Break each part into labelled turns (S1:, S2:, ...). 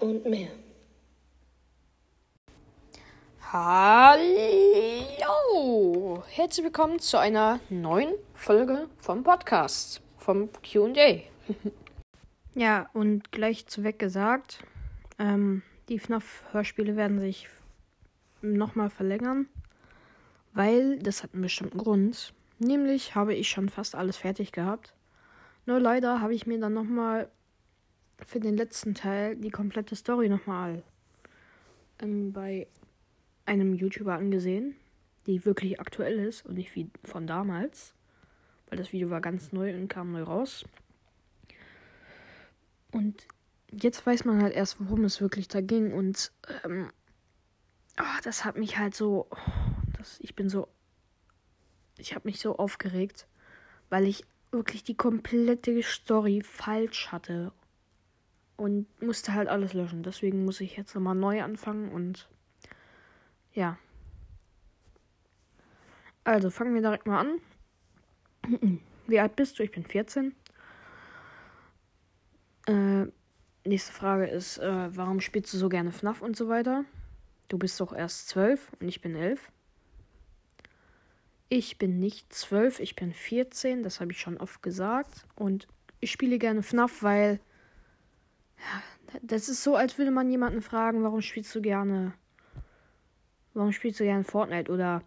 S1: und mehr.
S2: Hallo! Herzlich willkommen zu einer neuen Folge vom Podcast, vom QA. ja, und gleich zuweg gesagt, ähm, die FNAF-Hörspiele werden sich nochmal verlängern, weil das hat einen bestimmten Grund. Nämlich habe ich schon fast alles fertig gehabt. Nur leider habe ich mir dann nochmal für den letzten Teil die komplette Story nochmal ähm, bei einem YouTuber angesehen, die wirklich aktuell ist und nicht wie von damals, weil das Video war ganz neu und kam neu raus. Und jetzt weiß man halt erst, worum es wirklich da ging und ähm, oh, das hat mich halt so, das, ich bin so, ich habe mich so aufgeregt, weil ich wirklich die komplette Story falsch hatte und musste halt alles löschen. Deswegen muss ich jetzt nochmal neu anfangen und ja. Also fangen wir direkt mal an. Wie alt bist du? Ich bin 14. Äh, nächste Frage ist, äh, warum spielst du so gerne FNAF und so weiter? Du bist doch erst 12 und ich bin 11. Ich bin nicht 12, ich bin 14, das habe ich schon oft gesagt. Und ich spiele gerne FNAF, weil das ist so, als würde man jemanden fragen, warum spielst du gerne. Warum spielst du gerne Fortnite? Oder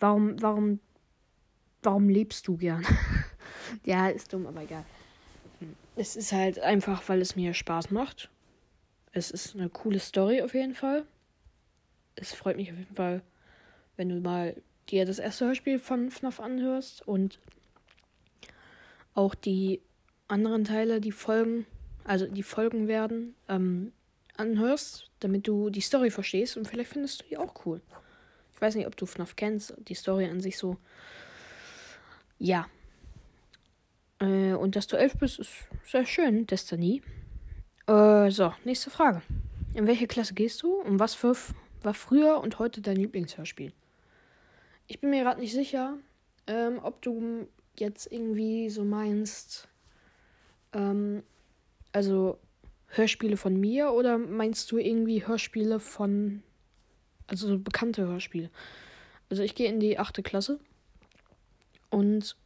S2: warum, warum, warum lebst du gern? ja, ist dumm, aber egal. Es ist halt einfach, weil es mir Spaß macht. Es ist eine coole Story auf jeden Fall. Es freut mich auf jeden Fall, wenn du mal dir das erste Hörspiel von FNAF anhörst und auch die anderen Teile, die folgen also die Folgen werden, ähm, anhörst, damit du die Story verstehst und vielleicht findest du die auch cool. Ich weiß nicht, ob du FNAF kennst, die Story an sich so. Ja. Äh, und dass du elf bist, ist sehr schön, Destiny. Äh, so, nächste Frage. In welche Klasse gehst du und was für war früher und heute dein Lieblingshörspiel? Ich bin mir gerade nicht sicher, ähm, ob du jetzt irgendwie so meinst, ähm, also Hörspiele von mir oder meinst du irgendwie Hörspiele von, also so bekannte Hörspiele? Also ich gehe in die achte Klasse und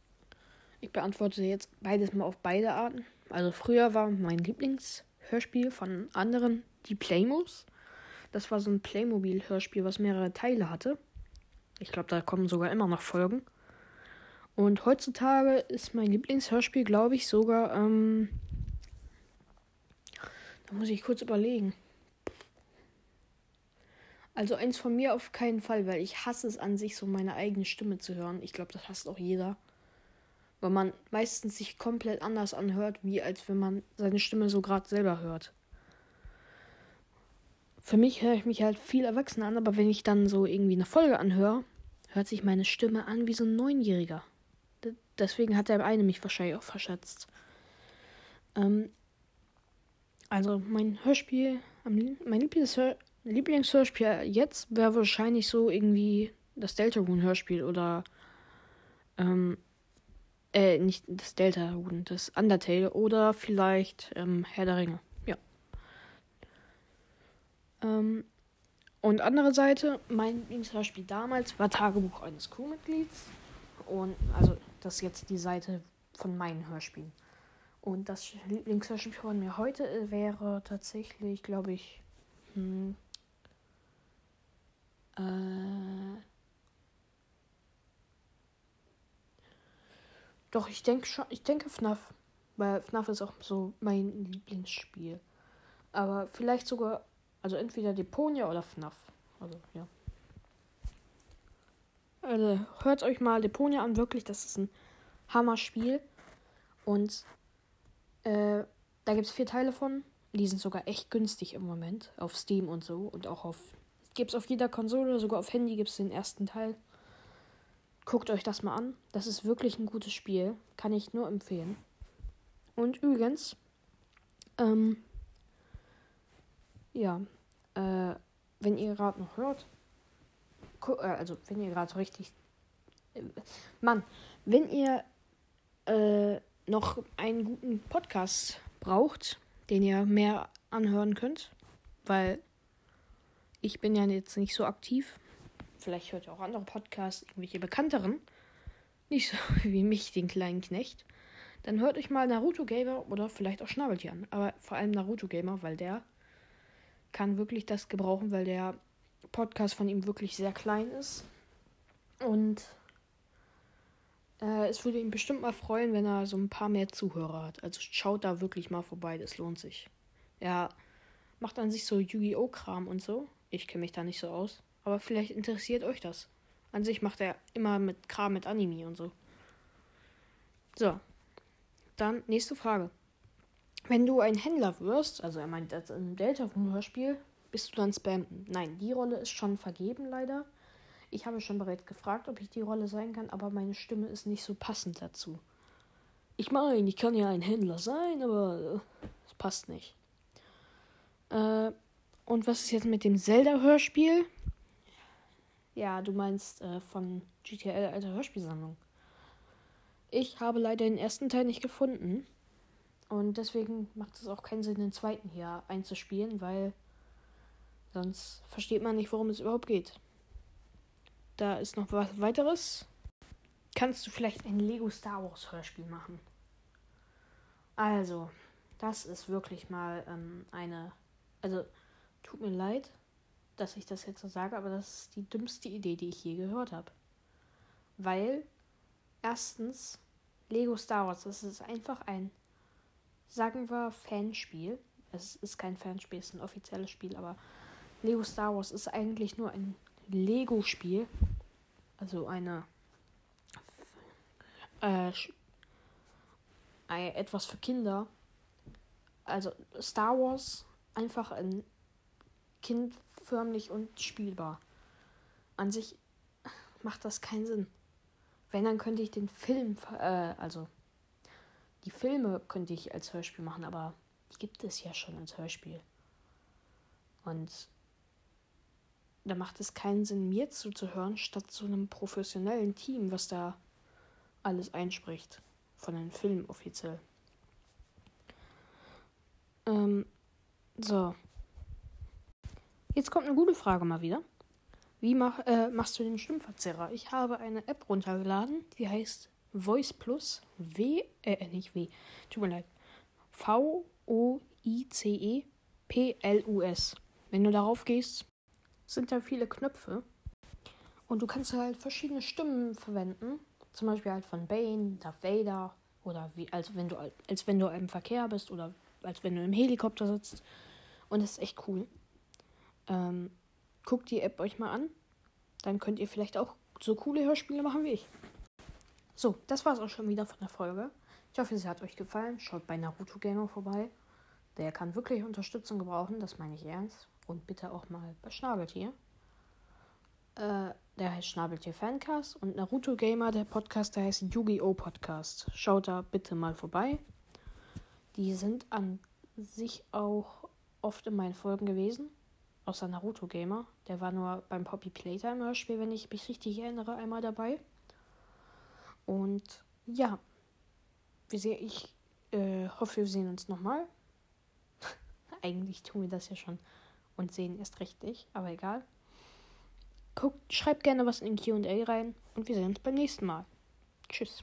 S2: ich beantworte jetzt beides mal auf beide Arten. Also früher war mein Lieblingshörspiel von anderen die Playmos. Das war so ein Playmobil-Hörspiel, was mehrere Teile hatte. Ich glaube, da kommen sogar immer noch Folgen. Und heutzutage ist mein Lieblingshörspiel, glaube ich, sogar ähm, da muss ich kurz überlegen. Also eins von mir auf keinen Fall, weil ich hasse es an sich, so meine eigene Stimme zu hören. Ich glaube, das hasst auch jeder. Weil man meistens sich komplett anders anhört, wie als wenn man seine Stimme so gerade selber hört. Für mich höre ich mich halt viel erwachsener an, aber wenn ich dann so irgendwie eine Folge anhöre, hört sich meine Stimme an wie so ein Neunjähriger. Deswegen hat der eine mich wahrscheinlich auch verschätzt. Ähm, also mein Hörspiel, mein Lieblingshör Lieblingshörspiel jetzt wäre wahrscheinlich so irgendwie das Deltarune-Hörspiel oder ähm, äh, nicht das Deltarune, das Undertale oder vielleicht ähm, Herr der Ringe. Ja. Ähm, und andere Seite, mein Lieblingshörspiel damals war Tagebuch eines Crewmitglieds. Und also das ist jetzt die Seite von meinen Hörspielen. Und das Lieblingshörspiel von mir heute äh, wäre tatsächlich, glaube ich, hm, äh, doch, ich denke schon, ich denke FNAF. Weil FNAF ist auch so mein Lieblingsspiel. Aber vielleicht sogar, also entweder Deponia oder FNAF. Also, ja. Also, hört euch mal Deponia an, wirklich, das ist ein Hammer-Spiel. Und äh, da gibt es vier Teile von. Die sind sogar echt günstig im Moment. Auf Steam und so. Und auch auf. Gibt es auf jeder Konsole, sogar auf Handy gibt es den ersten Teil. Guckt euch das mal an. Das ist wirklich ein gutes Spiel. Kann ich nur empfehlen. Und übrigens, ähm, ja, äh, wenn ihr gerade noch hört, äh, also wenn ihr gerade richtig, äh, Mann, wenn ihr äh, noch einen guten Podcast braucht, den ihr mehr anhören könnt. Weil ich bin ja jetzt nicht so aktiv. Vielleicht hört ihr auch andere Podcasts, irgendwelche bekannteren. Nicht so wie mich, den kleinen Knecht. Dann hört euch mal Naruto Gamer oder vielleicht auch Schnabeltier an. Aber vor allem Naruto Gamer, weil der kann wirklich das gebrauchen, weil der Podcast von ihm wirklich sehr klein ist. Und äh, es würde ihn bestimmt mal freuen, wenn er so ein paar mehr Zuhörer hat. Also schaut da wirklich mal vorbei, das lohnt sich. Er macht an sich so Yu-Gi-Oh! Kram und so. Ich kenne mich da nicht so aus. Aber vielleicht interessiert euch das. An sich macht er immer mit Kram mit Anime und so. So. Dann nächste Frage. Wenn du ein Händler wirst, also er meint das im Delta-Hörspiel, bist du dann Spam? Nein, die Rolle ist schon vergeben, leider. Ich habe schon bereits gefragt, ob ich die Rolle sein kann, aber meine Stimme ist nicht so passend dazu. Ich meine, ich kann ja ein Händler sein, aber es passt nicht. Äh, und was ist jetzt mit dem Zelda-Hörspiel? Ja, du meinst äh, von GTL Alter Hörspielsammlung. Ich habe leider den ersten Teil nicht gefunden. Und deswegen macht es auch keinen Sinn, den zweiten hier einzuspielen, weil sonst versteht man nicht, worum es überhaupt geht. Da ist noch was weiteres. Kannst du vielleicht ein Lego Star Wars Hörspiel machen? Also, das ist wirklich mal ähm, eine. Also, tut mir leid, dass ich das jetzt so sage, aber das ist die dümmste Idee, die ich je gehört habe. Weil, erstens, Lego Star Wars, das ist einfach ein, sagen wir, Fanspiel. Es ist kein Fanspiel, es ist ein offizielles Spiel, aber Lego Star Wars ist eigentlich nur ein Lego-Spiel. Also eine äh, etwas für Kinder. Also Star Wars einfach ein kindförmlich und spielbar. An sich macht das keinen Sinn. Wenn, dann könnte ich den Film, äh, also die Filme könnte ich als Hörspiel machen, aber die gibt es ja schon als Hörspiel. Und da macht es keinen Sinn, mir zuzuhören, statt zu einem professionellen Team, was da alles einspricht. Von den Filmen offiziell. Ähm, so. Jetzt kommt eine gute Frage mal wieder. Wie mach, äh, machst du den Stimmverzerrer? Ich habe eine App runtergeladen, die heißt Voice Plus. W, äh, nicht W. Tut mir leid. V-O-I-C-E-P-L-U-S. Wenn du darauf gehst, sind da viele Knöpfe. Und du kannst halt verschiedene Stimmen verwenden. Zum Beispiel halt von Bane, Darth Vader oder wie, als wenn du als wenn du im Verkehr bist oder als wenn du im Helikopter sitzt. Und das ist echt cool. Ähm, guckt die App euch mal an. Dann könnt ihr vielleicht auch so coole Hörspiele machen wie ich. So, das war es auch schon wieder von der Folge. Ich hoffe, sie hat euch gefallen. Schaut bei Naruto Gamer vorbei. Der kann wirklich Unterstützung gebrauchen, das meine ich ernst. Und bitte auch mal bei Schnabeltier. Äh, der heißt Schnabeltier Fancast und Naruto Gamer, der Podcast, der heißt Yu-Gi-Oh! Podcast. Schaut da bitte mal vorbei. Die sind an sich auch oft in meinen Folgen gewesen. Außer Naruto Gamer. Der war nur beim Poppy Playtime Hörspiel, wenn ich mich richtig erinnere, einmal dabei. Und ja, wir sehen, ich äh, hoffe, wir sehen uns nochmal. Eigentlich tun wir das ja schon und sehen erst recht nicht, aber egal. Guckt, schreibt gerne was in QA rein und wir sehen uns beim nächsten Mal. Tschüss.